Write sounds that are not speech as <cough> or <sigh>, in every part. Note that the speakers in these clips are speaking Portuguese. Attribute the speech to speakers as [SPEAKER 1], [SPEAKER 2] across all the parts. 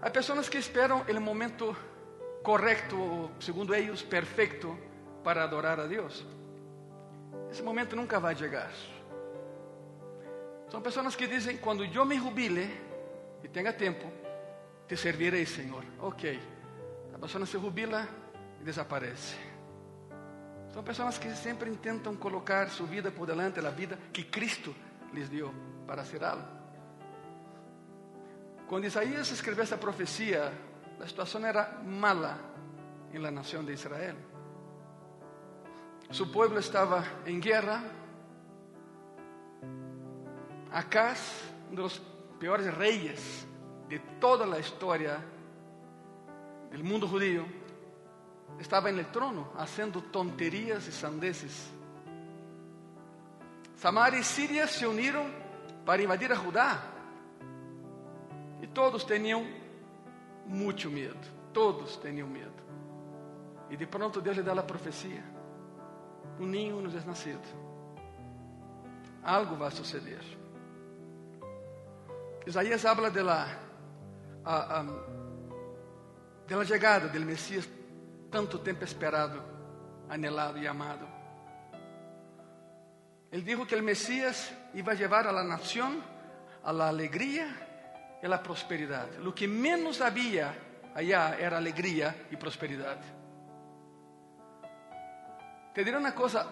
[SPEAKER 1] Há pessoas que esperam o momento correto, segundo eles, perfeito para adorar a Deus. Esse momento nunca vai chegar. São pessoas que dizem: quando eu me jubile e tenha tempo, te servirei, Senhor. Ok. A pessoa se jubila e desaparece. São pessoas que sempre tentam colocar sua vida por delante da vida que Cristo lhes deu para ser algo. Quando Isaías escreveu essa profecia, a situação era mala em la nação de Israel. Su pueblo estava em guerra. Acaz, um dos piores reis de toda a história do mundo judío, estava no trono, fazendo tonterias e sandeces. Samaria e Síria se uniram para invadir a Judá. E todos tinham muito medo. Todos tinham medo. E de pronto Deus lhe dá a profecia: um ninho nos é nascido. Algo vai suceder. Isaías habla de la, a, a, de la chegada do Messias, tanto tempo esperado, anelado e amado. Ele dijo que o Messias iba a llevar a la nación a la alegría y a la prosperidad. Lo que menos había allá era alegría y prosperidad. Te diré uma coisa: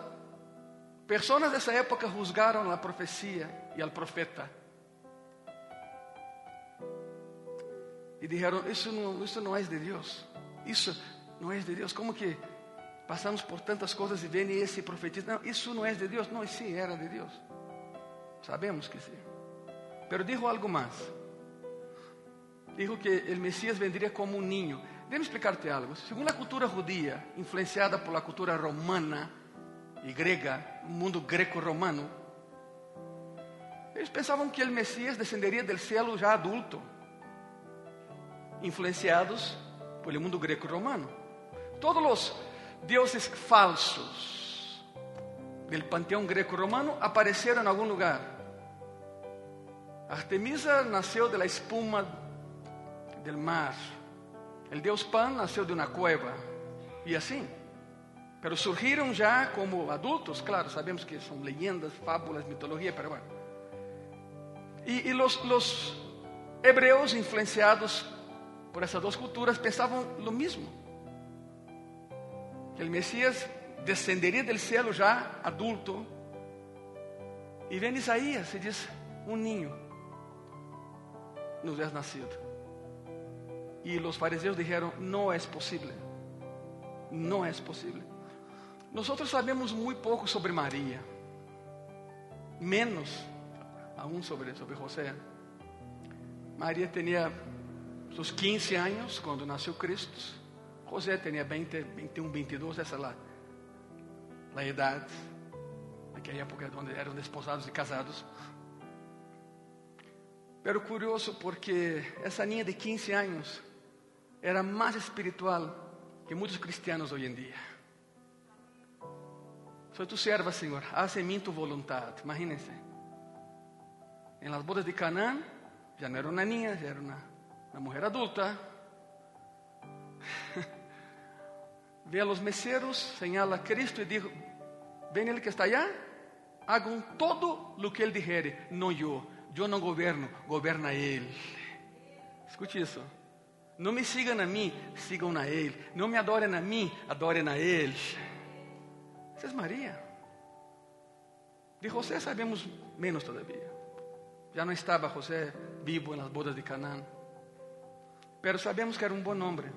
[SPEAKER 1] pessoas dessa época juzgaram a profecia e al profeta. E disseram: Isso não, isso não é de Deus. Isso não é de Deus. Como que passamos por tantas coisas e vem esse profetiza? Não, isso não é de Deus. Não, sim, era de Deus. Sabemos que sim. Pero dijo algo mais. Dijo que o Messias vendria como um ninho. Déjame explicarte algo. Según la cultura judía, influenciada por la cultura romana y griega, un mundo greco-romano, ellos pensaban que el Mesías descendería del cielo ya adulto, influenciados por el mundo greco-romano. Todos los dioses falsos del panteón greco-romano aparecieron en algún lugar. Artemisa nació de la espuma del mar. El Deus Pan nasceu de uma cueva e assim. Pero surgiram já como adultos, claro, sabemos que são leyendas, fábulas, mitologia, pero bueno. E, e los, los hebreus, influenciados por essas duas culturas, pensavam lo mesmo. Que o Messias descenderia do céu já adulto. E vem Isaías e diz: Um ninho nos é nascido. E os fariseus disseram: Não é possível. Não é possível. Nós sabemos muito pouco sobre Maria, menos aún sobre, sobre José. Maria tinha seus 15 anos quando nasceu Cristo. José tinha 20, 21, 22, essa é lá, a idade, naquela época onde eram desposados e casados. Pero curioso porque essa ninha de 15 anos era mais espiritual que muitos cristianos hoje em dia. Soy tu serva, Senhor, haz em mim tu vontade. Imagínense. Em las bodas de Canaã, já não era uma niña, era uma, uma mulher adulta. <laughs> Ve a los meseros, señala a Cristo e diz: Ven ele que está allá, hagam todo lo que ele dijere, não eu. Eu não governo, governa ele. Escute isso. Não me sigam a mim, sigam a Ele. Não me adorem a mim, adorem a Ele. Essa é Maria. De José sabemos menos todavia. Já não estava José vivo nas bodas de Canaã. Pero sabemos que era um bom homem.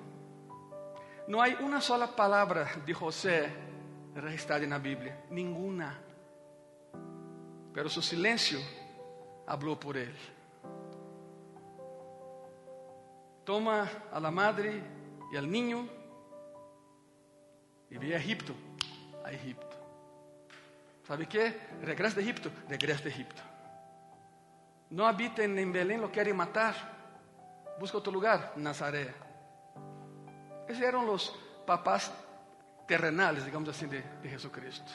[SPEAKER 1] Não há uma sola palavra de José registrada na Bíblia. Nenhuma. Pero seu silêncio falou por ele. Toma a la madre y al niño y ve a Egipto, a Egipto. ¿Sabe qué? Regresa de Egipto, regresa de Egipto. No habiten en Belén, lo quieren matar. Busca otro lugar, Nazaret. Esos eran los papás terrenales, digamos así, de, de Jesucristo.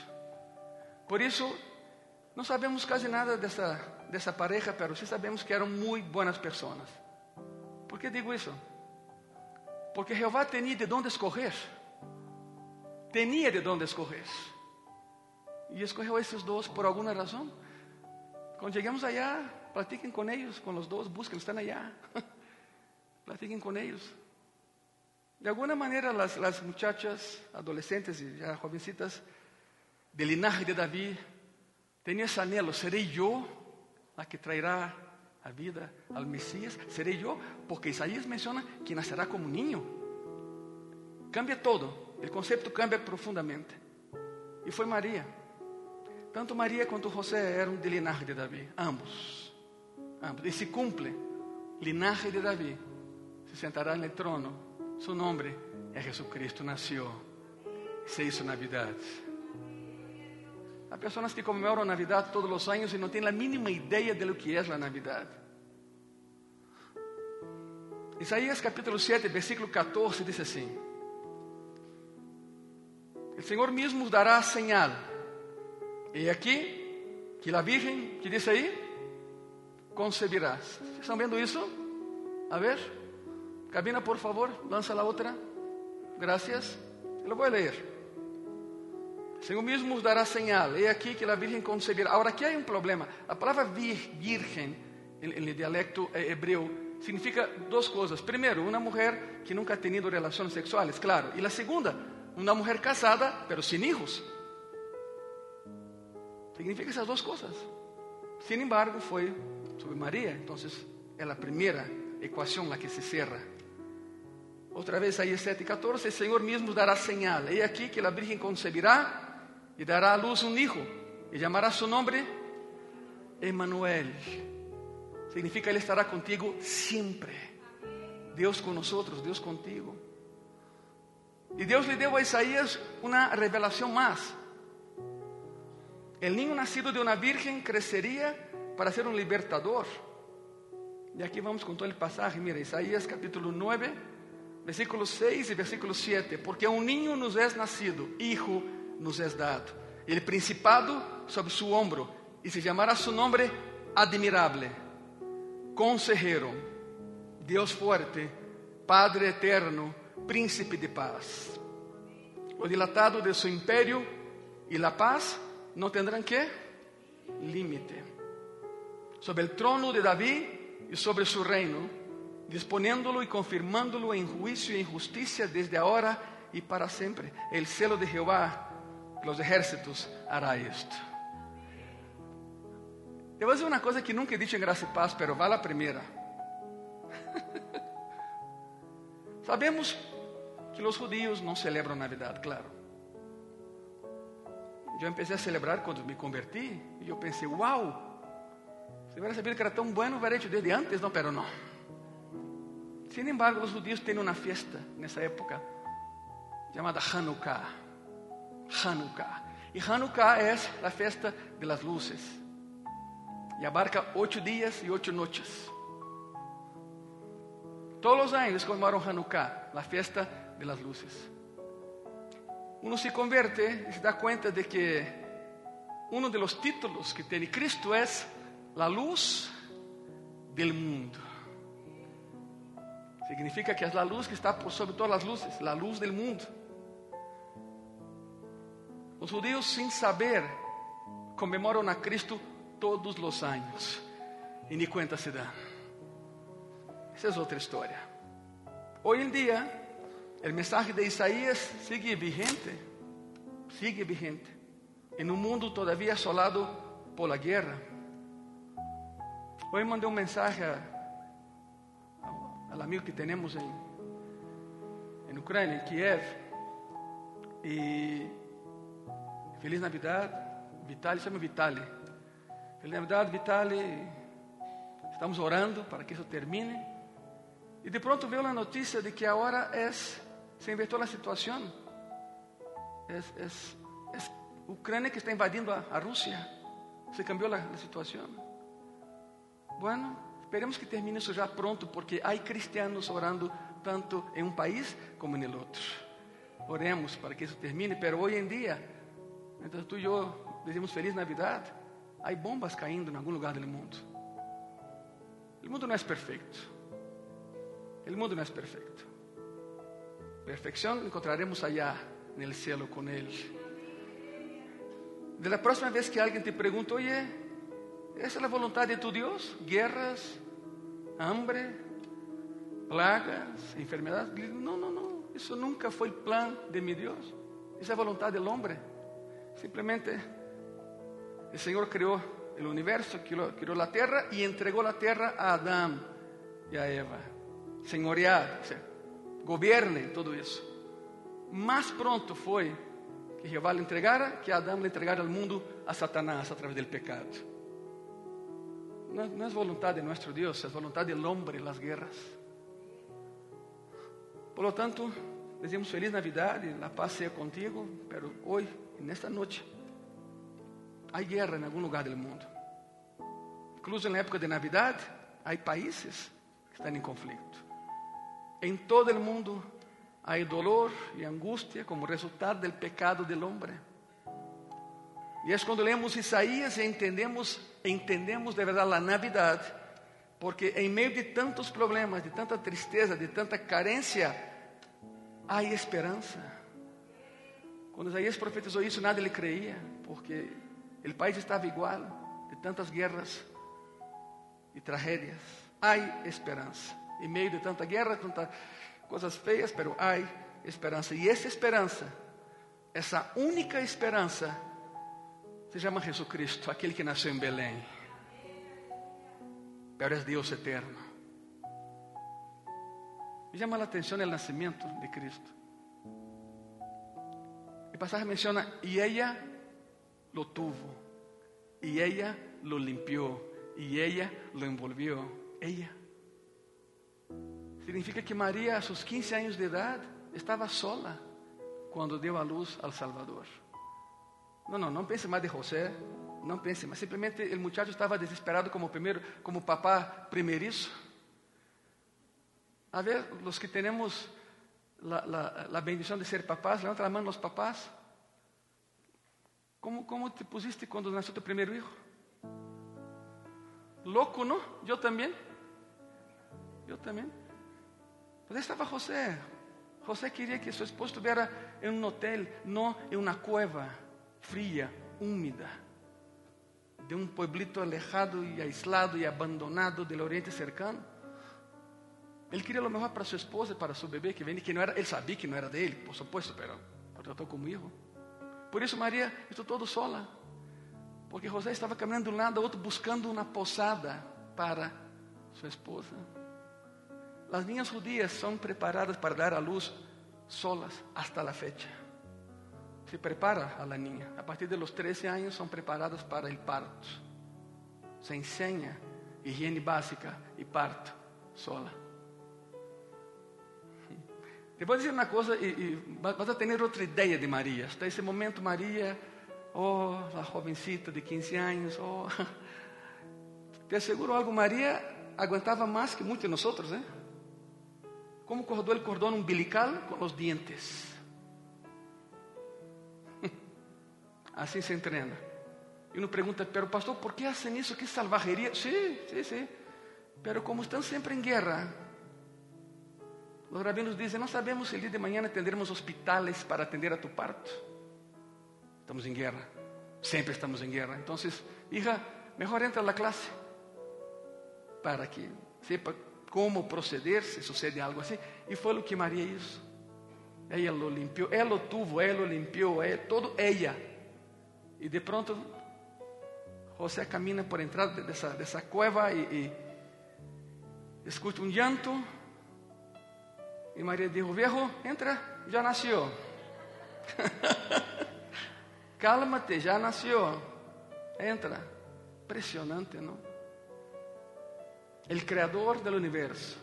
[SPEAKER 1] Por isso, não sabemos quase nada dessa, dessa pareja, pero sí sabemos que eram muito boas pessoas. ¿Por qué digo eso? Porque Jehová tenía de dónde escoger. Tenía de dónde escoger. Y escogió a esos dos por alguna razón. Cuando lleguemos allá, platiquen con ellos, con los dos, busquen, están allá. <laughs> platiquen con ellos. De alguna manera las, las muchachas, adolescentes y ya jovencitas del linaje de David, tenían ese anhelo, ¿seré yo la que traerá a vida al Mesías? ¿Seré yo? Porque Isaías menciona que nacerá como niño. Cambia todo, el concepto cambia profundamente. Y fue María. Tanto María quanto José eram de linaje de Davi, ambos. ambos. E se cumpre, linaje de Davi, se sentará no trono. Seu nome é Jesus Cristo, nasceu, se hizo Navidad. Há pessoas que comemoram a Navidad todos os anos e não têm a mínima ideia de lo que é a Navidad. Isaías capítulo 7, versículo 14 diz assim: O Senhor mesmo dará señal. E aqui, que a Virgem, que diz aí, concebirás. Vocês estão vendo isso? A ver, cabina, por favor, lança a outra. Gracias. Eu vou ler. Senhor mesmo nos dará señal. É aqui que a Virgem concebirá. Agora, aqui há um problema. A palavra virgem, em dialecto hebreu, significa duas coisas. Primeiro, uma mulher que nunca ha tenido relações sexuais, claro. E a segunda, uma mulher casada, pero sem hijos. Significa essas duas coisas. Sin embargo, foi sobre Maria. Então, é a primeira equação la que se cerra. Outra vez, aí 7,14, o Senhor mesmo dará señal. É aqui que a Virgem concebirá e dará à luz um hijo e chamará su nome Emmanuel. Significa Ele estará contigo sempre. Deus com nós, Deus contigo. E Deus lhe deu a Isaías uma revelação mais. O niño nascido de uma virgem cresceria para ser um libertador. E aqui vamos com todo o passagem. Mira, Isaías capítulo 9, versículos 6 e versículo 7. Porque um niño nos é nascido, hijo nos é dado. El principado sobre su hombro y se llamará su nombre admirable, consejero, Dios fuerte, Padre eterno, príncipe de paz. O dilatado de su imperio y la paz no tendrán que límite. Sobre el trono de David y sobre su reino, disponiéndolo y confirmándolo en juicio y en justicia desde ahora y para siempre. El celo de Jehová los ejércitos hará esto. Eu vou dizer uma coisa que nunca he dicho em graça e paz, pero vale a primeira. <laughs> Sabemos que os judíos não celebram Navidad, claro. Eu empecé a celebrar quando me converti e eu pensei, uau, se hubiera sabido que era tão bueno, hubiera hecho desde antes, não, pero não. Sin embargo, os judíos têm uma fiesta nessa época chamada Hanukkah. Hanukkah. E Hanukkah é a festa de las luces. E abarca oito dias e oito noites. Todos os anos comemoram Hanukkah, a festa de las luces. Uno se converte e se dá conta de que um dos títulos que tem Cristo é a luz del mundo. Significa que é a luz que está por sobre todas as luzes, a luz del mundo. Os judeus, sem saber, comemoram a Cristo todos os anos e nem conta se dá. Essa é outra história. Hoje em dia, o mensagem de Isaías sigue vigente, sigue vigente, em um mundo todavía assolado por la guerra. Hoje mandei um mensagem ao amigo que temos em, em Ucrânia, em Kiev, e Feliz Navidad, Vitali, chama Vitali. Feliz Navidad, Vitali. Estamos orando para que isso termine. E de pronto veio a notícia de que agora é, se invertou a situação. É, é, é Ucrânia que está invadindo a, a Rússia. Se cambiou a, a situação. Bueno, esperemos que termine isso já pronto, porque há cristianos orando tanto em um país como em outro. Oremos para que isso termine, pero hoje em dia então tu e eu dizemos Feliz Navidad, há bombas caindo em algum lugar do mundo. O mundo não é perfeito. El mundo no es perfecto. Perfección encontraremos allá en el cielo con Él. De la próxima vez que alguien te pregunte, oye, ¿esa es la voluntad de tu Dios? Guerras, hambre, plagas, enfermedades. No, no, no. Eso nunca fue el plan de mi Dios. Esa es la voluntad del hombre. Simplemente el Señor creó el universo, creó, creó la tierra y entregó la tierra a Adán y a Eva. Señorear, o sea, gobierne todo eso. Más pronto fue que Jehová le entregara que Adán le entregara al mundo a Satanás a través del pecado. No, no es voluntad de nuestro Dios, es voluntad del hombre las guerras. Por lo tanto, decimos feliz Navidad y la paz sea contigo, pero hoy, en esta noche, hay guerra en algún lugar del mundo. Incluso en la época de Navidad, hay países que están en conflicto. En todo el mundo hay dolor y angustia como resultado del pecado del hombre. Y es cuando leemos Isaías y entendemos, entendemos de verdad la Navidad, porque en medio de tantos problemas, de tanta tristeza, de tanta carencia, hay esperanza. Cuando Isaías profetizó eso, nadie le creía, porque el país estaba igual, de tantas guerras y tragedias. Hay esperanza. En medio de tanta guerra, tantas cosas feas, pero hay esperanza. Y esa esperanza, esa única esperanza, se llama Jesucristo, aquel que nació en Belén. Pero es Dios eterno. Me llama la atención el nacimiento de Cristo. El pasaje menciona, y ella lo tuvo, y ella lo limpió, y ella lo envolvió. Ella. Significa que María a sus 15 años de edad estaba sola cuando dio a luz al Salvador. No, no, no pense más de José, no pense más. Simplemente el muchacho estaba desesperado como, primero, como papá primerizo. A ver, los que tenemos la, la, bendición de ser papás, levanta la mano los papás. ¿Cómo, ¿Cómo te pusiste cuando nació tu primer hijo? Loco, ¿no? Yo también. Yo también. Pues estaba José. José quería que su esposo estuviera en un hotel, no en una cueva fría, húmeda, de un pueblito alejado y aislado y abandonado del oriente cercano. Él quería lo mejor para su esposa y para su bebé que venía, que no era, él sabía que no era de él, por supuesto, pero trató como hijo. Por eso María estuvo todo sola, porque José estaba caminando de un lado a otro buscando una posada para su esposa. Las niñas judías son preparadas para dar a luz solas hasta la fecha. Se prepara a la niña. A partir de los 13 años son preparadas para el parto. Se enseña higiene básica y parto sola. Te voy a decir una cosa y, y, vas a tener otra idea de María. Hasta ese momento María, oh, la jovencita de 15 años, oh. <laughs> Te aseguro algo, María aguantaba más que muchos de nosotros, ¿eh? ¿Cómo cortó el cordón umbilical? Con los dientes. <laughs> Así se entrena. Y uno pregunta, pero pastor, ¿por qué hacen eso? ¿Qué salvajería? Sí, sí, sí. Pero como están siempre en guerra, los rabinos dicen, no sabemos si el día de mañana tendremos hospitales para atender a tu parto. Estamos en guerra. Siempre estamos en guerra. Entonces, hija, mejor entra a la clase para que sepa cómo proceder si sucede algo así. Y fue lo que María hizo. Ella lo limpió, ella lo tuvo, ella lo limpió, ella, todo ella. Y de pronto José camina por entrar de esa, de esa cueva y, y escucha un llanto. Y María dijo, viejo, entra, ya nació. <laughs> Cálmate, ya nació. Entra. Impresionante, ¿no? El creador del universo,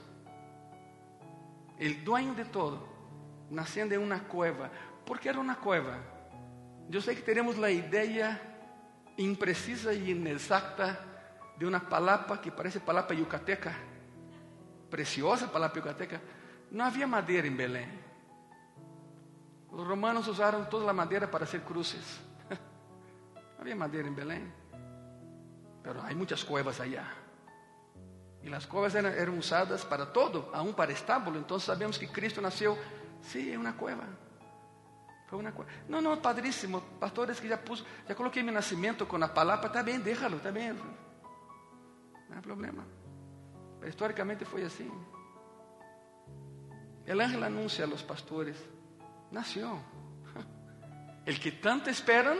[SPEAKER 1] el dueño de todo, naciendo en una cueva. ¿Por qué era una cueva? Yo sé que tenemos la idea imprecisa y inexacta de una palapa que parece palapa yucateca, preciosa palapa yucateca. No había madera en Belén. Los romanos usaron toda la madera para hacer cruces. No <laughs> había madera en Belén. Pero hay muchas cuevas allá. E as cuevas eram, eram usadas para todo, aún para estábulo. Então sabemos que Cristo nasceu, sim, em uma cueva. Foi uma cueva. Não, não, padríssimo. Pastores que já pus, já coloquei meu nascimento com a palavra, está bem, déjalo, está bem. Não há problema. Pero históricamente foi assim. El ángel anuncia a los pastores, nació. <laughs> El que tanto esperan,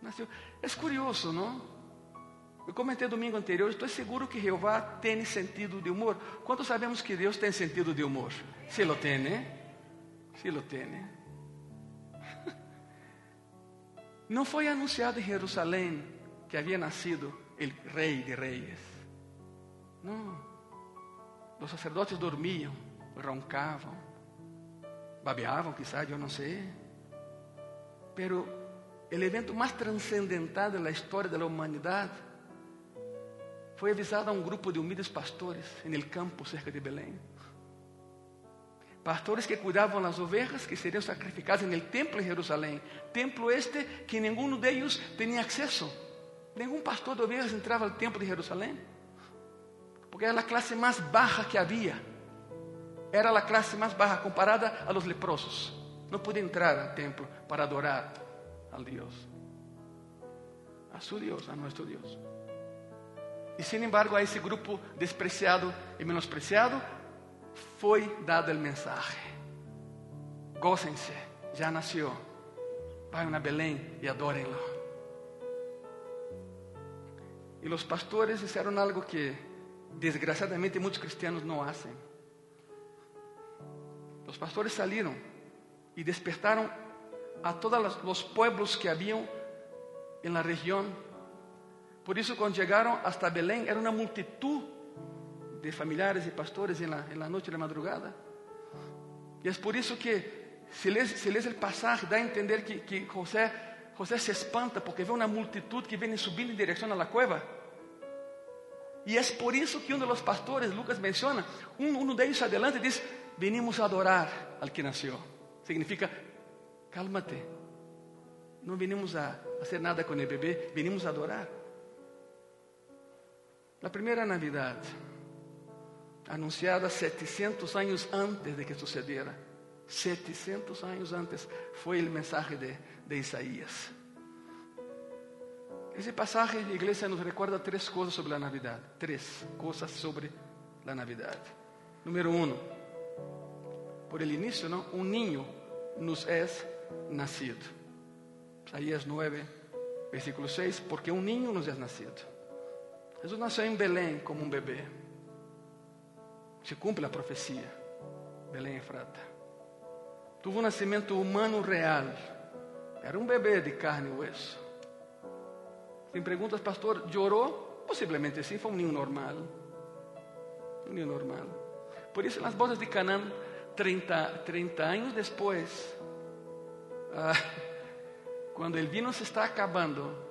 [SPEAKER 1] nació. Es curioso, ¿no? Eu comentei domingo anterior, estou seguro que Jeová tem sentido de humor. Quantos sabemos que Deus tem sentido de humor? Se lo tem, se lo tem. Não foi anunciado em Jerusalém que havia nascido o rei de reis. Não. Os sacerdotes dormiam, roncavam, babeavam, quizás, eu não sei. Pero o evento mais transcendental da história da humanidade foi avisado a um grupo de humildes pastores no campo cerca de Belém. Pastores que cuidavam das ovelhas que seriam sacrificadas no templo em Jerusalém. Templo este que nenhum deles tinha acesso. Nenhum pastor de ovelhas entrava ao templo de Jerusalém. Porque era a classe mais baixa que havia. Era a classe mais baixa comparada a los leprosos. Não podia entrar ao templo para adorar al Deus. A su Deus, a nosso Deus. E, sin embargo, a esse grupo despreciado e menospreciado foi dado o mensaje. Gócense, já nasceu. Vayan a Belém e adórenlo. E os pastores disseram algo que, desgraciadamente, muitos cristianos não fazem. Os pastores saíram e despertaram a todos os pueblos que haviam en la região por isso, quando chegaram hasta Belém, era uma multitud de familiares e pastores em la, en la noite de madrugada. E é por isso que, se lês, se lês o passagem, dá a entender que, que José, José se espanta porque vê uma multitud que vem subindo em direção a la cueva. E é por isso que um dos pastores, Lucas menciona, um, um deles adelante diz: Venimos a adorar al que nasceu. Significa, cálmate. Não venimos a fazer nada com o bebê, venimos a adorar. La primeira Navidad, anunciada 700 anos antes de que sucediera, 700 anos antes, foi o mensagem de, de Isaías. Esse passagem, igreja nos recuerda três coisas sobre a Navidad. Três coisas sobre a Navidad. Número um, por el início, não? um niño nos é nacido. Isaías 9, versículo 6, porque um niño nos é nascido. Jesus nasceu em Belém como um bebê. Se cumpre a profecia. Belém Efrata. Tuvo um nascimento humano real. Era um bebê de carne e osso. Tem perguntas, pastor, chorou? Possivelmente sim, foi um ninho normal. Um ninho normal. Por isso, nas bodas de Canaã, 30, 30 anos depois, ah, quando o vinho se está acabando,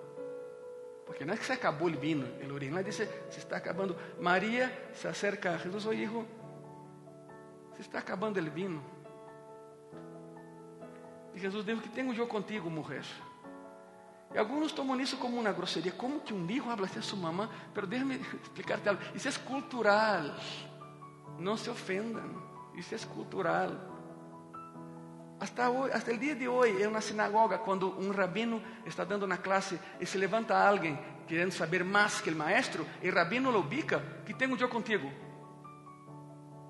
[SPEAKER 1] porque no es que se acabó el vino, el original dice, se está acabando. María se acerca a Jesús, oye hijo, se está acabando el vino. E Jesus dijo, que tenho eu contigo, mulher? E alguns tomam isso como uma grosseria. Como que um hijo habla assim a sua mamã? Pero déjame explicarte algo. Isso é cultural. Não se ofendam. Isso é cultural. Hasta, hoy, hasta el día de hoy, en una sinagoga, cuando un rabino está dando una clase y se levanta alguien queriendo saber más que el maestro, el rabino lo ubica, ¿qué tengo yo contigo?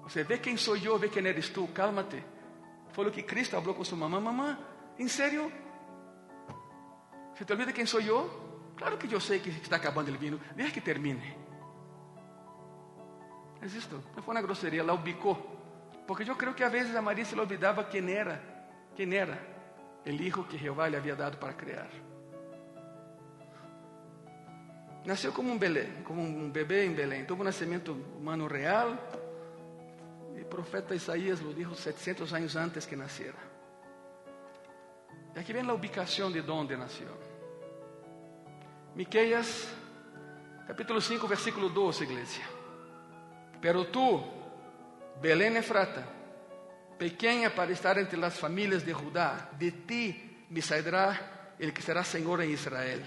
[SPEAKER 1] O sea, ve quién soy yo, ve quién eres tú, cálmate. Fue lo que Cristo habló con su mamá, mamá, ¿en serio? ¿Se te olvida quién soy yo? Claro que yo sé que está acabando el vino, deja que termine. Es esto, no fue una grosería, la ubicó. Porque yo creo que a veces a María se le quién era. Quem era? O hijo que Jeová lhe havia dado para criar. Nasceu como um, Belém, como um bebê em Belém. Teve um nascimento humano real. E o profeta Isaías lo dijo 700 anos antes que nascera. E aqui vem a ubicação de onde nasceu. Miqueias, capítulo 5, versículo 12, igreja. Pero tu, Belém Efrata, pequena para estar entre as famílias de Judá, de ti me sairá el que será Senhor em Israel.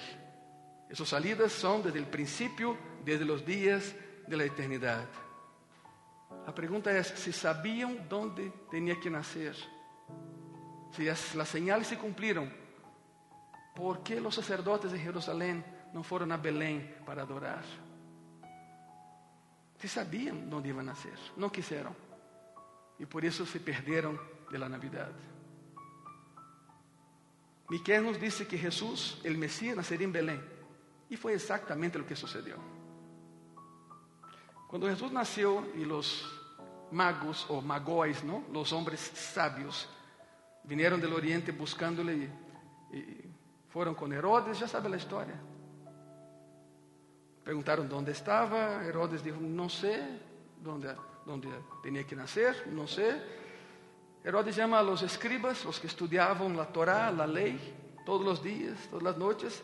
[SPEAKER 1] Essas salidas são desde o princípio, desde os dias de la eternidad. La pregunta es si sabían dónde tenía que nacer. Si as, las señales se cumplieron, ¿por qué los sacerdotes de Jerusalén no fueron a Belén para adorar? Si sabían dónde iban a nacer, no quisieron. Y por eso se perdieron de la Navidad. Miquel nos dice que Jesús, el Mesías, nacería en Belén. Y fue exactamente lo que sucedió. Cuando Jesús nació y los magos o magóis, ¿no? los hombres sabios, vinieron del oriente buscándole y, y fueron con Herodes, ya sabe la historia. Preguntaron dónde estaba, Herodes dijo, no sé dónde, dónde tenía que nacer, no sé. Herodes llama a los escribas, los que estudiaban la Torá, la ley, todos los días, todas las noches.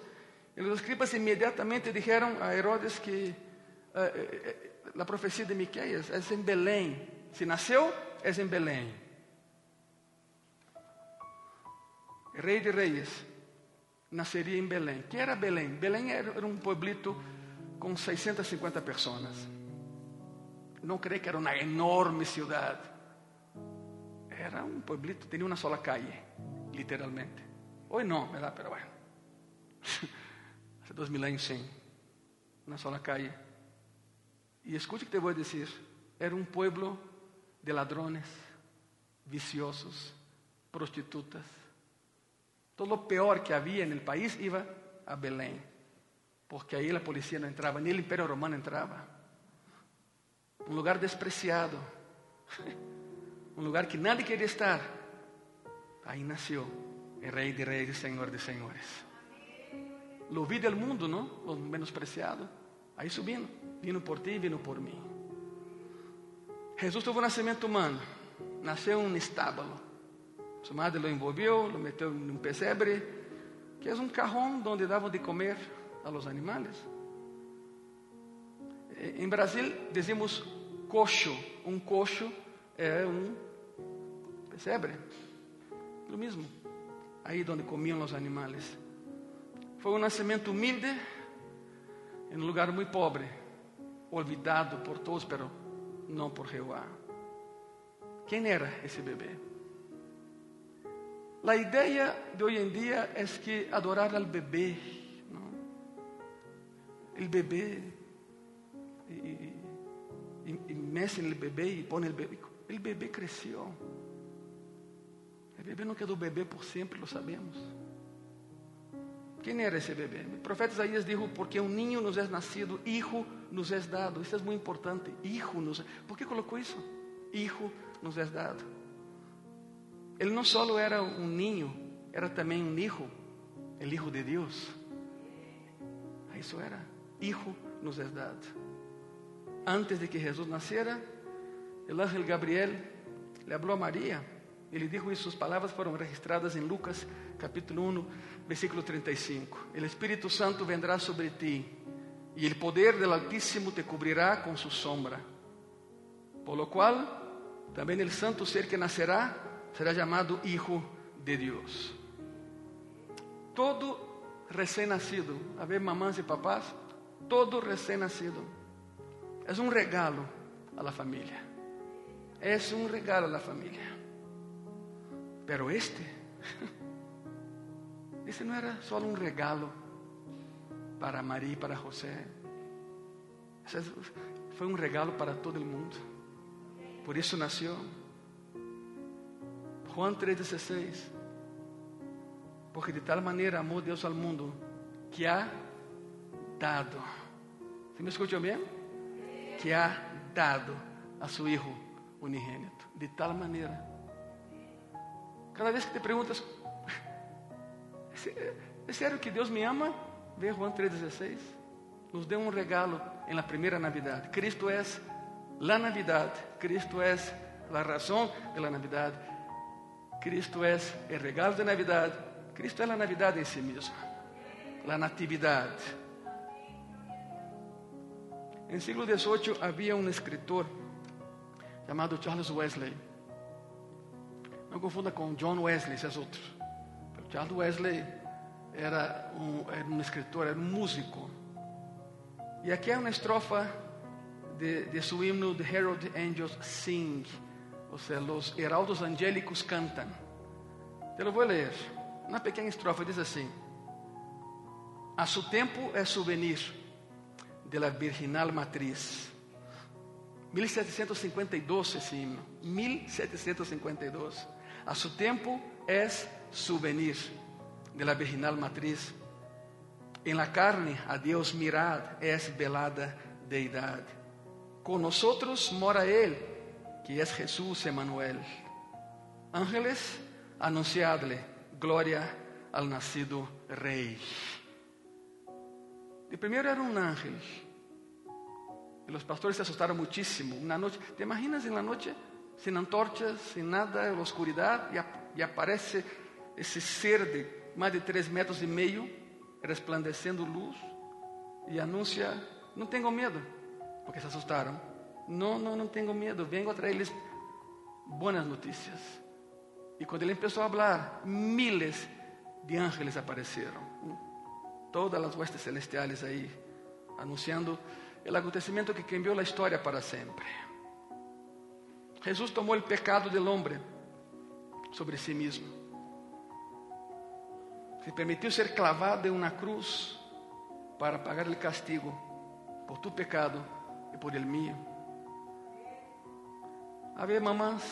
[SPEAKER 1] Y los escribas inmediatamente dijeron a Herodes que eh, eh, la profecía de Miqueias es en Belén. Si nació, es en Belén. El rey de reyes nacería en Belén. ¿Qué era Belén? Belén era un pueblito con 650 personas. No cree que era una enorme ciudad. Era un pueblito, tenía una sola calle, literalmente. Hoy no, ¿verdad? Pero bueno. <laughs> Hace dos mil años sí. Una sola calle. Y escuche que te voy a decir. Era un pueblo de ladrones, viciosos, prostitutas. Todo lo peor que había en el país iba a Belén porque ahí la policía no entraba, ni el imperio romano entraba. Un lugar despreciado, un lugar que nadie quería estar. Ahí nació el rey de reyes y señor de señores. Lo vi del mundo, ¿no? Lo menospreciado. Ahí subindo, vino por ti, vino por mí. Jesús tuvo un nacimiento humano, en un estábulo. Su madre lo envolvió, lo metió en un pesebre, que es un cajón donde daban de comer a los animales. En Brasil decimos coxo, un coxo é um pesebre, lo mismo, ahí donde comían los animales. Foi um nascimento humilde em um lugar muito pobre, olvidado por todos, pero não por Jehová. Quem era esse bebê? A ideia de hoje em dia é que adorar al bebê el bebé y, y, y mece en el bebé y pone el bebé. El bebé creció. El bebé no quedó bebé por siempre, lo sabemos. Quem era esse bebê? O profeta Isaías dijo: Porque um ninho nos é nascido, hijo nos é dado. Isso é muito importante. Hijo nos. Por que colocou isso? Hijo nos é dado. Ele não só era um ninho, era também um hijo, o hijo de Deus. Isso era. Hijo nos es dado. Antes de que Jesús naciera, el ángel Gabriel le habló a María y le dijo, y sus palabras fueron registradas en Lucas capítulo 1, versículo 35. El Espíritu Santo vendrá sobre ti y el poder del Altísimo te cubrirá con su sombra. Por lo cual, también el santo ser que nacerá será llamado Hijo de Dios. Todo recién nacido, a ver mamás y papás, todo recém-nascido. É um regalo à família. É um regalo à família. Pero este, <laughs> este não era só um regalo para Maria e para José. Foi um regalo para todo o mundo. Por isso nasceu. Juan 3,16. Porque de tal maneira amou Deus ao mundo que ha dado ¿Sí me escuchan bien? Que ha dado a su Hijo unigénito. De tal manera. Cada vez que te preguntas, <laughs> ¿es serio que Dios me ama? Ve Juan 3,16. Nos deu um regalo em la primeira Navidad. Cristo é la Navidad. Cristo é la razão de la Navidad. Cristo é o regalo de Navidad. Cristo é la Navidad em si mesmo. La Natividad. En siglo XVIII había un escritor llamado Charles Wesley. No confunda con John Wesley, ese es otro. Pero Charles Wesley era un, era un escritor, era un músico. Y aquí hay una estrofa de, de su himno The Herald Angels Sing, o sea, los heraldos angélicos cantan. Te lo vou ler. Uma pequena estrofa diz assim: A su tempo é souvenir de la virginal matriz. 1752 esse himno. 1752. A su tempo es souvenir de la virginal matriz. En la carne a Deus mirad es velada deidade. Com nosotros mora Ele, que es Jesús Emanuel. Ángeles, anunciadle glória al nacido Rei. De primeiro era um ángel. E os pastores se assustaram muitíssimo. Uma noite, ¿te imaginas em la noite, sem antorchas, sem nada, na oscuridade, e, aparece esse ser de mais de três metros e meio, resplandecendo luz, e anuncia: Não tenho medo, porque se assustaram. Não, não, não tenho medo, vengo a trazer boas notícias. E quando ele começou a falar, miles de ángeles apareceram. Todas as huestes celestiales aí, anunciando o acontecimento que cambiou a história para sempre. Jesus tomou o pecado do homem sobre si mesmo. Se permitiu ser clavado em uma cruz para pagar o castigo por tu pecado e por el mío. A ver, mamãs,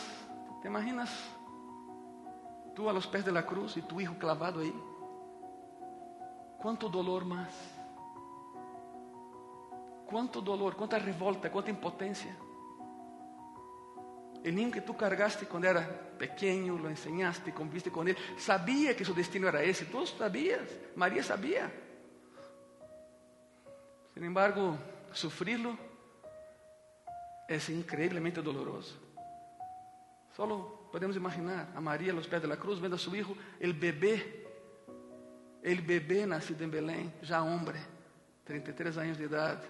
[SPEAKER 1] ¿te imaginas tú a los pés de la cruz y tu hijo clavado ahí? ¿Cuánto dolor más? ¿Cuánto dolor? ¿Cuánta revolta? ¿Cuánta impotencia? El niño que tú cargaste cuando era pequeño, lo enseñaste, conviste con él, sabía que su destino era ese. Tú sabías, María sabía. Sin embargo, sufrirlo es increíblemente doloroso. Solo podemos imaginar a María a los pies de la cruz, vendo a su hijo, el bebé, el bebé nacido en Belén, já hombre, 33 anos de idade.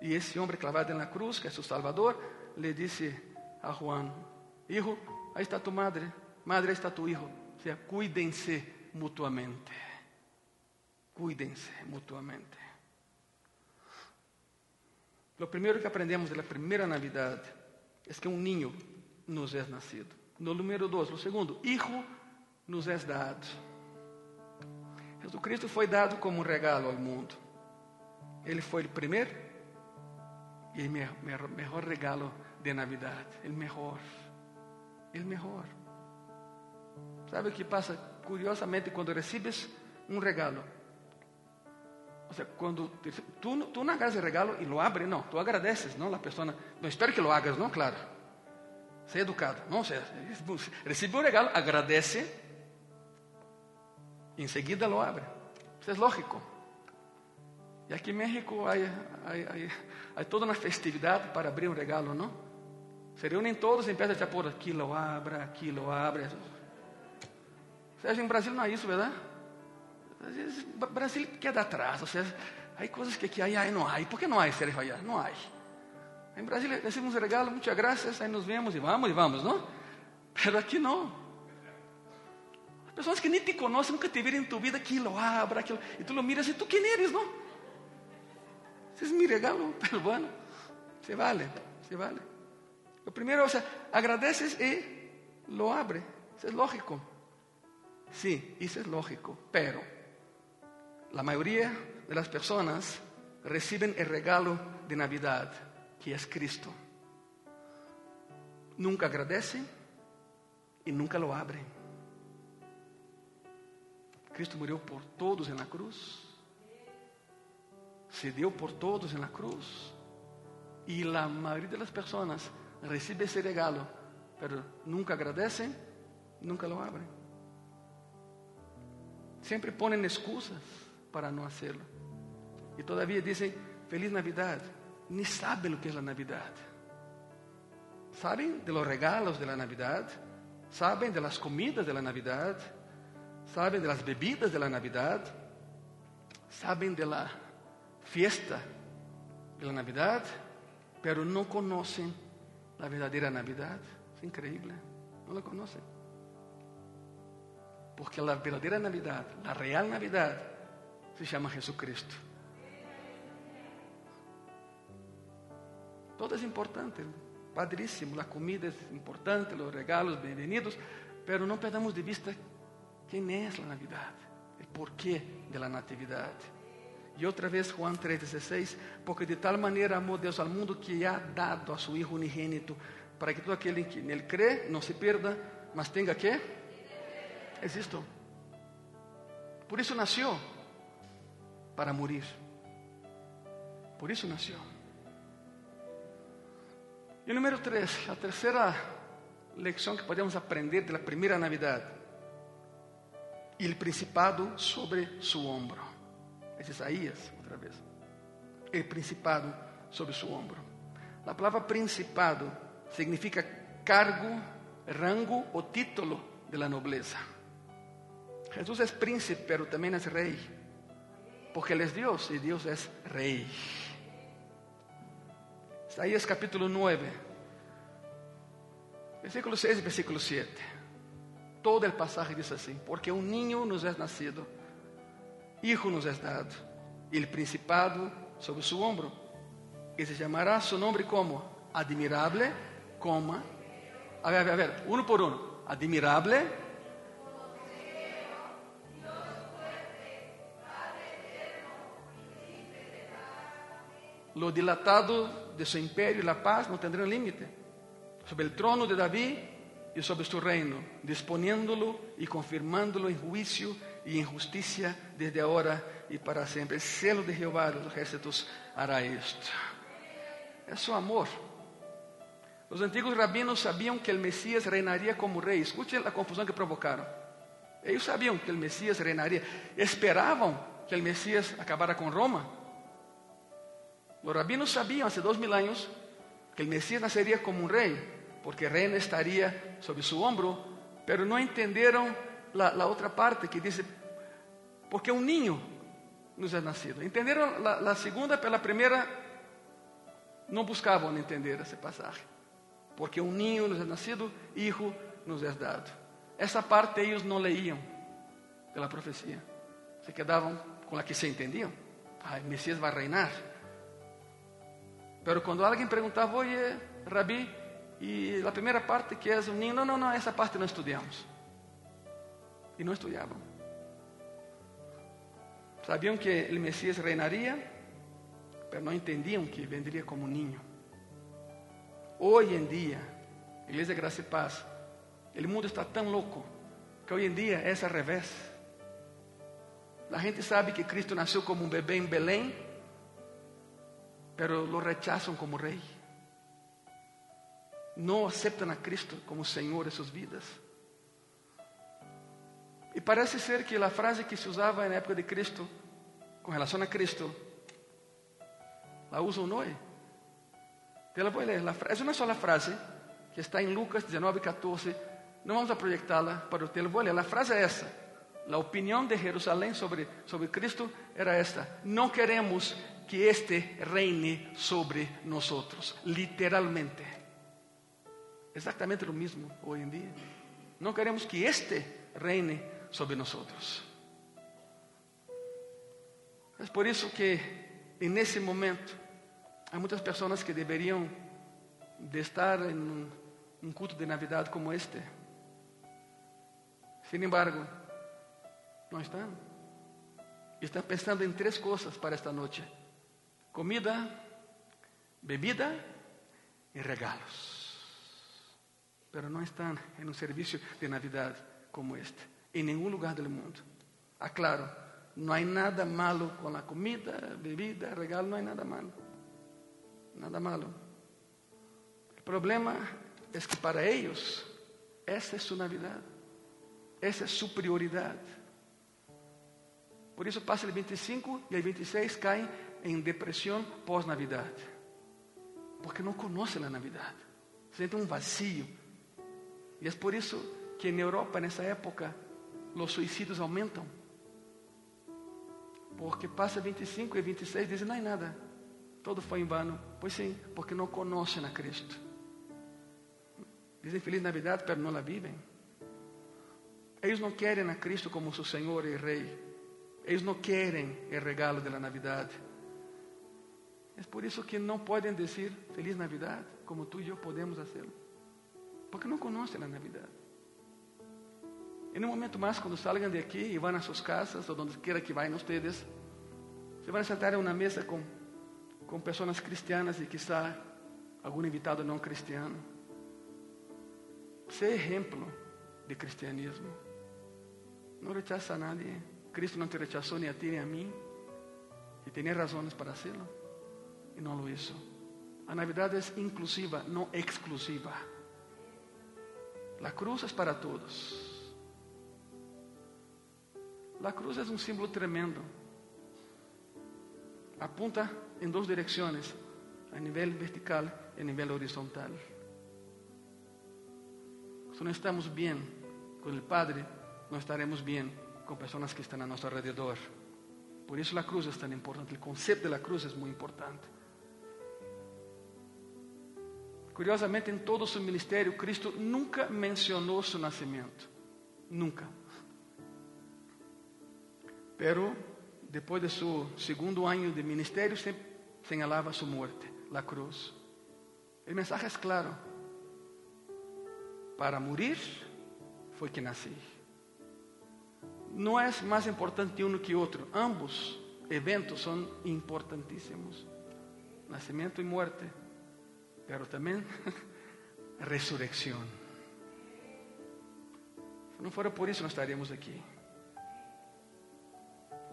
[SPEAKER 1] E esse homem clavado na cruz, que é seu Salvador, lhe disse a Juan: Hijo, aí está tu madre, madre, aí está tu hijo. O sea, cuídense mutuamente. Cuídense mutuamente. Lo primeiro que aprendemos da primeira Navidad é que um ninho nos é nascido. No número dois, o segundo, hijo nos é dado. Jesus Cristo foi dado como um regalo ao mundo. Ele foi o primeiro e o melhor regalo de Navidad. O melhor. O melhor. ¿Sabe o que passa? Curiosamente, quando recebes um regalo. O sea, quando tu, tu não agarras o regalo e lo abres, não. Tu agradeces, não? A pessoa. Não espero que lo hagas, não? Claro. Ser educado. Não, seja, recebe um regalo, agradece. E em seguida lo abre. Isso é lógico. E aqui em México há, toda uma festividade para abrir um regalo, não? Se reúnem todos em pé de por aqui lo abra, aqui lo abre. Ou seja, em Brasil não é isso, verdade? Vezes, Brasil queda atrás. Ou seja, há coisas que aqui há e não há. Por que não há, Sérgio? Allá? Não há. Em Brasil um regalo, muitas graças, aí nos vemos e vamos e vamos, não? Mas aqui não. Pessoas que nem te conhecem, nunca te viram em tua vida, aquilo, abra, aquilo. E tu lo miras e tu quem eres, não? Vocês me regalam, <laughs> pero bueno, se vale, se vale. O primeiro, o sea, agradeces e lo abre. Isso é lógico. Sí, isso é lógico, pero la mayoría de las personas reciben el regalo de Navidad, que es Cristo. Nunca agradecen y nunca lo abren. Cristo murió por todos en la cruz. Se dio por todos en la cruz. Y la mayoría de las personas recibe ese regalo, pero nunca agradecen, nunca lo abren. Siempre ponen excusas para no hacerlo. Y todavía dicen, feliz Navidad. Ni saben lo que es la Navidad. Saben de los regalos de la Navidad. Saben de las comidas de la Navidad. Saben de las bebidas de la Navidad. Saben de la fiesta de la Navidad. Pero no conocen la verdadera Navidad. Es increíble. No la conocen. Porque la verdadera Navidad, la real Navidad, se chama Jesucristo. Todo es importante, padrísimo, la comida es importante, los regalos, bienvenidos, pero no perdamos de vista quién es la Navidad, el porquê de la Natividad. E outra vez Juan 3,16, porque de tal maneira amou Deus ao mundo que ha dado a seu Hijo unigênito, para que todo aquele que nele crê não se perda, mas tenha que? Existo. Por isso nasceu, para morir. Por isso nasceu. E número 3, a terceira lição que podemos aprender da primeira Navidad. E o principado sobre su ombro. Es Isaías, otra vez. El principado sobre su hombro. La palabra principado significa cargo, rango o título de la nobleza. Jesús es príncipe, pero también es rey. Porque Él es Dios y Dios es rey. Isaías capítulo 9, versículo 6 y versículo 7. Todo el pasaje dice así, porque un niño nos es nacido Hijo nos es dado, e o principado sobre su hombro, e se llamará su nombre como admirable, coma, a ver, a ver, a ver, uno por uno, admirable, lo dilatado de su imperio y la paz no tendrán límite. Sobre el trono de David y sobre su reino, disponiéndolo y confirmándolo en juicio e em justiça desde agora e para sempre. Selo de Jeová dos ejércitos hará isto. É seu amor. Os antigos rabinos sabiam que o Messias reinaria como rei. Escute a confusão que provocaram. Eles sabiam que o Messias reinaria. Esperavam que o Messias acabara com Roma. Os rabinos sabiam, há dois mil anos, que o Messias nasceria como um rei, porque o reino estaria sobre seu ombro, pero não entenderam la, la otra parte que dice, porque un niño nos es nacido. ¿Entendieron la, la segunda? Pero la primera no buscaban entender ese pasaje. Porque un niño nos es nacido, hijo nos es dado. Essa parte ellos no leían de la profecía. Se quedavam com a que se entendiam. Ah, o Messias vai reinar. Pero quando alguém perguntava, oye, Rabi, e a primeira parte que é um ninho, não, não, não, essa parte não estudamos e não estudavam. Sabiam que o Messias reinaria, mas não entendiam que vendria como um ninho. Hoje em dia, Igreja de Graça e Paz, o mundo está tão louco que hoje em dia é ao revés. A gente sabe que Cristo nasceu como um bebê em Belém, pero lo rechazam como rei. Não aceitam a Cristo como Senhor de suas vidas. E parece ser que a frase que se usava na época de Cristo, com relação a Cristo, la usam hoje. Te la voy a leer. La es una sola frase que está em Lucas 19, 14. Não vamos a proyectarla, pero te la voy a frase é essa. A opinião de Jerusalém sobre, sobre Cristo era esta: Não queremos que este reine sobre nós. Literalmente. Exatamente o mesmo hoje em dia. Não queremos que este reine sobre nós. É por isso que, nesse momento, há muitas pessoas que deveriam de estar um, um culto de Navidad como este. Sin embargo, não estão. Estão pensando em três coisas para esta noite: comida, bebida e regalos. Pero não estão em um serviço de Navidad como este em nenhum lugar do mundo. Aclaro, não há nada malo com a comida, bebida, regalo, não há nada malo. Nada malo. O problema é que para eles, essa é sua Navidade. Essa é sua prioridade. Por isso passa o 25 e o 26 caem em depressão pós-Navidade. Porque não conhecem a Navidade. Sentem um vazio. E é por isso que na Europa, nessa época, os suicídios aumentam. Porque passa 25 e 26 dizem, não é nada, todo foi em vano. Pois sim, porque não conhecem a Cristo. Dizem Feliz Navidade, mas não la vivem. Eles não querem a Cristo como seu Senhor e Rei. Eles não querem o regalo da Navidade. É por isso que não podem dizer Feliz Navidad, como tu e eu podemos hacerlo. Porque não conhecem a Navidad. E no momento mais, quando salgam de aqui e vão a suas casas, ou onde queira que vayam ustedes, se vão sentar em uma mesa com, com pessoas cristianas e quizá algum invitado não cristiano. Ser exemplo de cristianismo. Não rechaça a nadie. Cristo não te rechazou nem a ti nem a mim. E tinha razões para hacerlo. E não lo hizo. A Navidad é inclusiva, não exclusiva. La cruz é para todos. La cruz é um símbolo tremendo. Apunta em duas direções, a nível vertical e a nível horizontal. Se não estamos bem com o Padre, não estaremos bem com pessoas que estão a nosso alrededor. Por isso a cruz é tão importante, o conceito da cruz é muito importante. Curiosamente, em todo seu ministério, Cristo nunca mencionou seu nascimento. Nunca. Pero depois de seu segundo ano de ministério, sempre señalava sua morte, a cruz. O mensagem é claro. Para morir foi que nasci. Não é mais importante um que outro. Ambos eventos são importantíssimos. Nascimento e morte. Pero também <laughs> ressurreição. Se não fora por isso, nós estaríamos aqui.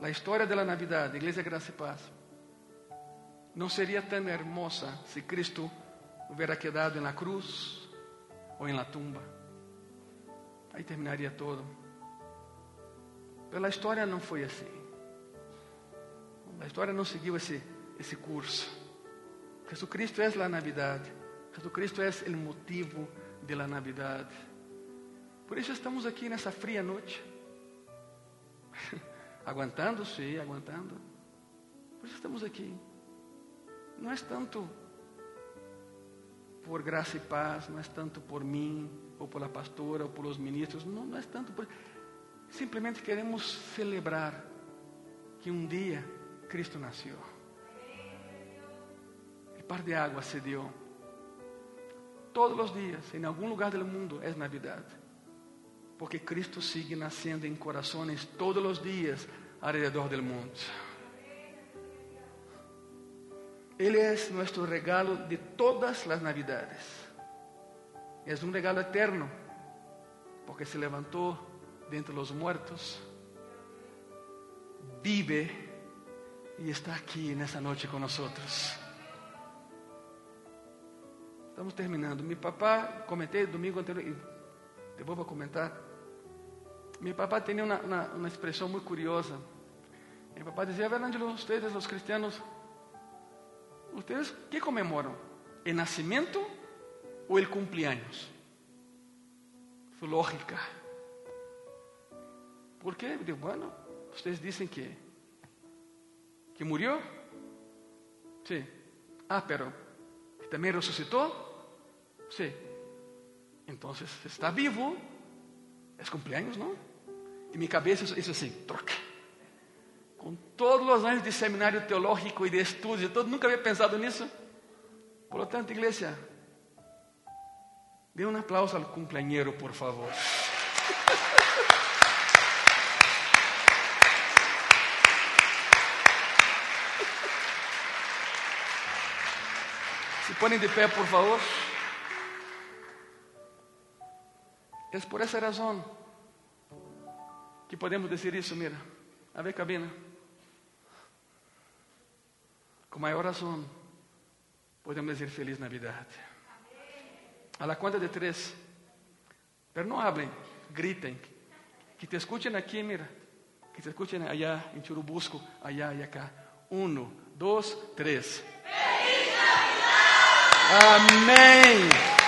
[SPEAKER 1] A história da Navidad, Igreja Graça e Paz, não seria tão hermosa se Cristo hubiera quedado na cruz ou em la tumba. Aí terminaria todo. Pela história não foi assim. A história não seguiu esse, esse curso. Jesucristo é a Navidad. Jesucristo é o motivo de la Navidad. Por isso estamos aqui nessa fria noite. <laughs> aguantando, sim, aguantando. Por isso estamos aqui. Não é tanto por graça e paz, não é tanto por mim, ou pela pastora, ou pelos ministros, não, não é tanto por. Simplesmente queremos celebrar que um dia Cristo nasceu. Par de água se deu. Todos os dias, em algum lugar do mundo, é Navidad. Porque Cristo sigue nascendo em corações todos os dias alrededor do mundo. Ele é nosso regalo de todas as navidades. É um regalo eterno, porque se levantou dentre os mortos, vive e está aqui nessa noite com nós. Estamos terminando. Meu papá, comentei domingo anterior, depois vou comentar. Meu papá tinha uma, uma, uma expressão muito curiosa. Meu papá dizia: Verangelo, vocês, os cristianos, ¿Ustedes qué conmemoran? ¿El nacimiento o el cumpleaños? Su lógica. ¿Por qué? Bueno, ustedes dicen que, que murió. Sí. Ah, pero también resucitó. Sí. Entonces, está vivo. Es cumpleaños, ¿no? Y mi cabeza hizo así, troca com todos os anos de seminário teológico e de estudos, todo, nunca havia pensado nisso. Por lo tanto, igreja, dê um aplauso ao cumpleañero, por favor. Se põem de pé, por favor. É por essa razão que podemos dizer isso, mira. A ver, cabina. Com maior razão, podemos dizer Feliz Navidad. A la cuenta de três. Pero não hablen, gritem. Que te escuchen aqui, mira. Que te escuchen allá em Churubusco, allá e acá. Um, dois, três.
[SPEAKER 2] ¡Feliz Navidad!
[SPEAKER 1] Amém.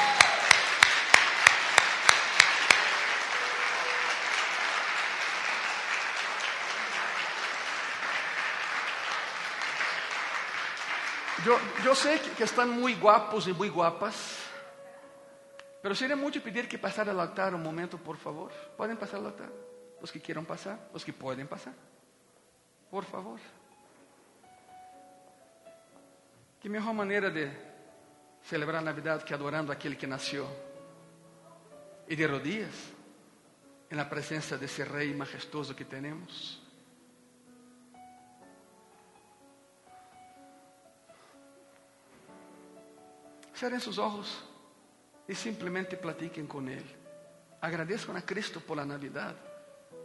[SPEAKER 1] Yo, sé que, están muy guapos y muy guapas, pero sería mucho pedir que pasar al altar un momento, por favor. ¿Pueden pasar al altar? Los que quieran pasar, los que pueden pasar. Por favor. Que mejor maneira de celebrar a Navidad que adorando aquele que nasceu e de rodillas en la presencia de ese Rey majestuoso que tenemos. Cerrem sus ojos e simplesmente platiquem com Ele. Agradeçam a Cristo por la Navidad.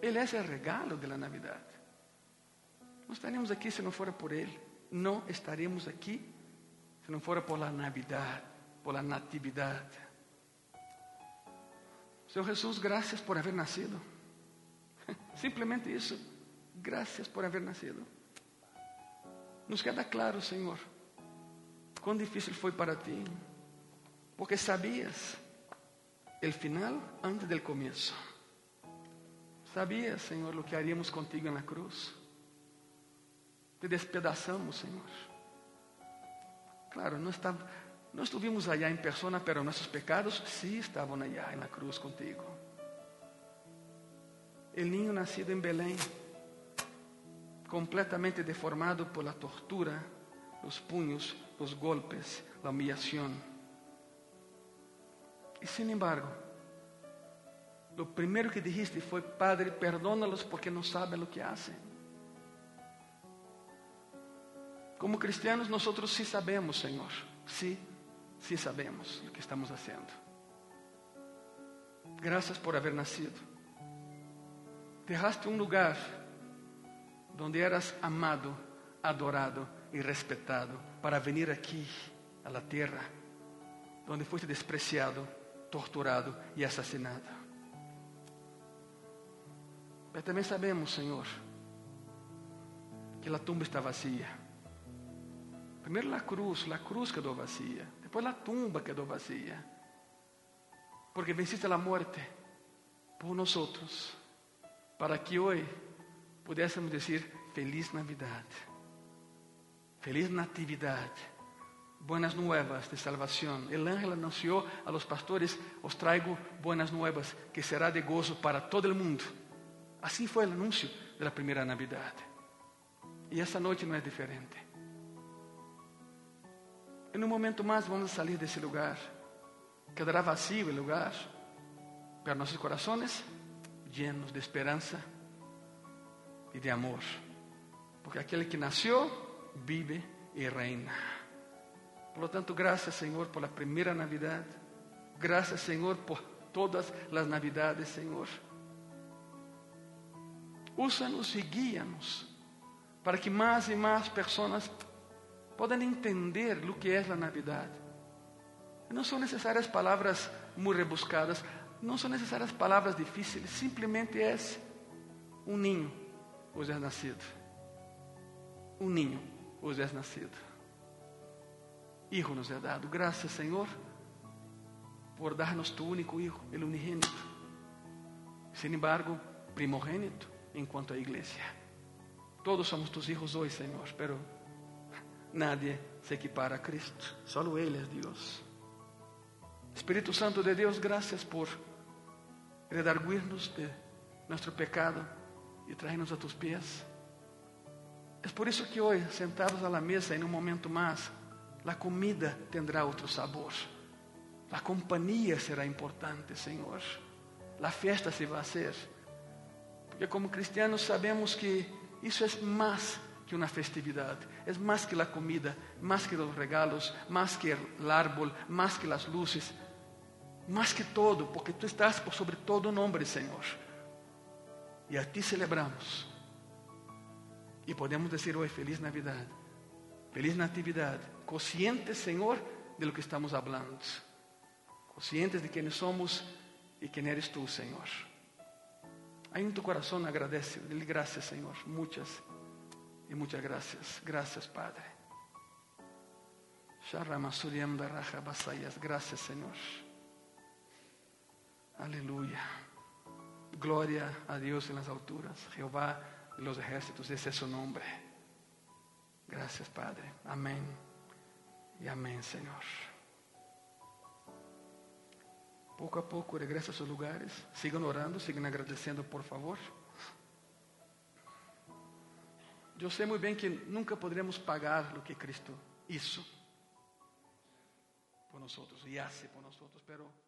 [SPEAKER 1] Ele é o regalo de la Navidad. Não estaríamos aqui se não fora por Ele. Não estaríamos aqui se não fora por la Navidad, por la Natividad. Senhor Jesus, graças por haver nascido. <laughs> Simplesmente isso. Graças por haver nascido. Nos queda claro, Senhor, quão difícil foi para ti, porque sabias el final antes del comienzo. Sabias, Senhor, o que haríamos contigo na cruz. Te despedaçamos, Senhor. Claro, não está não estuvimos allá em persona, pero nossos pecados sí estavam allá en la cruz contigo. El niño nacido en Belém, completamente deformado por la tortura, los puños, los golpes, la humillación. Y sin embargo, lo primero que dijiste fue, Padre, perdónalos porque no saben lo que hacen. Como cristianos nosotros sí sabemos, Señor, sí sí sabemos lo que estamos haciendo. Gracias por haber nacido. Dejaste un lugar donde eras amado, adorado y respetado para venir aquí a la tierra, donde fuiste despreciado, torturado y asesinado. Pero también sabemos, Señor, que la tumba está vacía. Primero la cruz, la cruz quedó vacía. Depois a tumba quedou vazia. Porque venciste a morte por nós para que hoje pudéssemos dizer Feliz Navidad, Feliz Natividad, buenas nuevas de salvação. El ángel anunciou a los pastores: Os traigo buenas nuevas, que será de gozo para todo el mundo. Assim foi o anúncio da primeira Navidad. E essa noite não é diferente. En un momento más vamos a salir de ese lugar. Quedará vacío el lugar, pero nuestros corazones llenos de esperanza y de amor. Porque aquel que nació vive y reina. Por lo tanto, gracias Señor por la primera Navidad. Gracias Señor por todas las Navidades, Señor. Úsanos y guíanos para que más y más personas podem entender o que é a Navidad. Não são necessárias palavras muito rebuscadas, não são necessárias palavras difíceis, simplesmente é um ninho os é nascido. Um ninho os é nascido. Hijo nos é dado. Graças, Senhor, por dar-nos tu único Hijo, el unigênito. Sin embargo, primogênito enquanto a igreja. Todos somos tus hijos hoje, Senhor, pero Nadie se equipara a Cristo, solo Él es Dios. Espíritu Santo de Dios, gracias por redarguirnos de nuestro pecado y traernos a tus pies. Es por eso que hoy, sentados a la mesa en un momento más, la comida tendrá otro sabor. La compañía será importante, Señor. La fiesta se va a. Porque como cristianos sabemos que isso é mais que uma festividade. É mais que a comida, mais que os regalos, mais que o árbol, mais que as luzes, mais que todo, porque tu estás por sobre todo nome, Senhor. E a ti celebramos. E podemos dizer hoje feliz Navidad, feliz Natividade, conscientes, Senhor, de lo que estamos hablando, conscientes de quem somos e quem eres tu, Senhor. Aí em tu coração agradece, dele graças, Senhor, muitas. Y muchas gracias. Gracias, Padre. Gracias, Señor. Aleluya. Gloria a Dios en las alturas. Jehová de los ejércitos, ese es su nombre. Gracias, Padre. Amén. Y amén, Señor. Poco a poco regresa a sus lugares. Sigan orando, sigan agradeciendo, por favor. Eu sei muito bem que nunca poderemos pagar o que Cristo hizo, nosotros y hace por vamos a...